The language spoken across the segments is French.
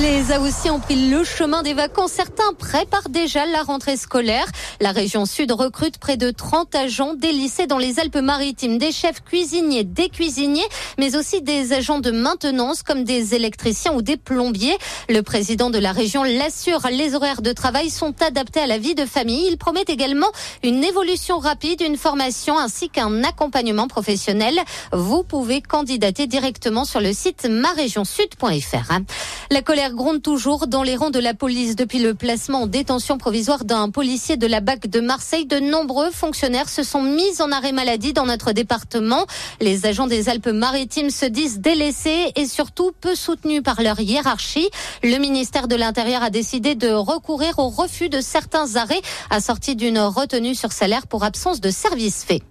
les Aoussiens ont pris le chemin des vacances. Certains préparent déjà la rentrée scolaire. La région sud recrute près de 30 agents des lycées dans les Alpes-Maritimes, des chefs cuisiniers, des cuisiniers, mais aussi des agents de maintenance comme des électriciens ou des plombiers. Le président de la région l'assure, les horaires de travail sont adaptés à la vie de famille. Il promet également une évolution rapide, une formation ainsi qu'un accompagnement professionnel. Vous pouvez candidater directement sur le site marégionsud.fr. La colère gronde toujours dans les rangs de la police depuis le placement en détention provisoire d'un policier de la BAC de Marseille. De nombreux fonctionnaires se sont mis en arrêt maladie dans notre département. Les agents des Alpes-Maritimes se disent délaissés et surtout peu soutenus par leur hiérarchie. Le ministère de l'Intérieur a décidé de recourir au refus de certains arrêts assortis d'une retenue sur salaire pour absence de service fait.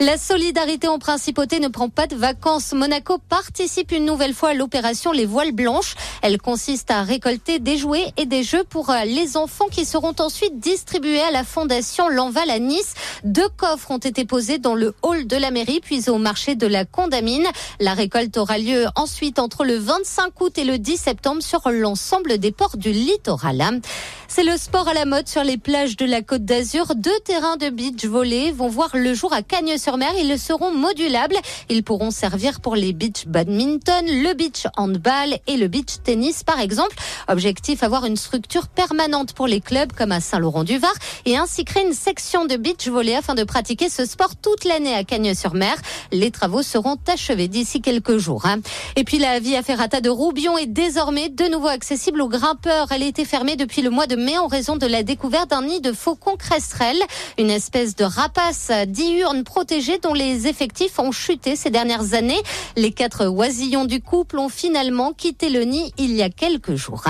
La solidarité en principauté ne prend pas de vacances. Monaco participe une nouvelle fois à l'opération Les Voiles Blanches. Elle consiste à récolter des jouets et des jeux pour euh, les enfants qui seront ensuite distribués à la fondation L'Enval à Nice. Deux coffres ont été posés dans le hall de la mairie puis au marché de la Condamine. La récolte aura lieu ensuite entre le 25 août et le 10 septembre sur l'ensemble des ports du littoral. C'est le sport à la mode sur les plages de la Côte d'Azur. Deux terrains de beach volley vont voir le jour à Cagnes-sur-Mer. Ils seront modulables. Ils pourront servir pour les beach badminton, le beach handball et le beach tennis par exemple. Objectif avoir une structure permanente pour les clubs comme à Saint-Laurent-du-Var et ainsi créer une section de beach volley afin de pratiquer ce sport toute l'année à Cagnes-sur-Mer. Les travaux seront achevés d'ici quelques jours. Hein. Et puis la via ferrata de Roubion est désormais de nouveau accessible aux grimpeurs. Elle été fermée depuis le mois de mai en raison de la découverte d'un nid de faucons crestrelles, une espèce de rapace diurne protégée dont les effectifs ont chuté ces dernières années. Les quatre oisillons du couple ont finalement quitté le nid il y a quelques jours.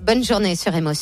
Bonne journée sur Émotion.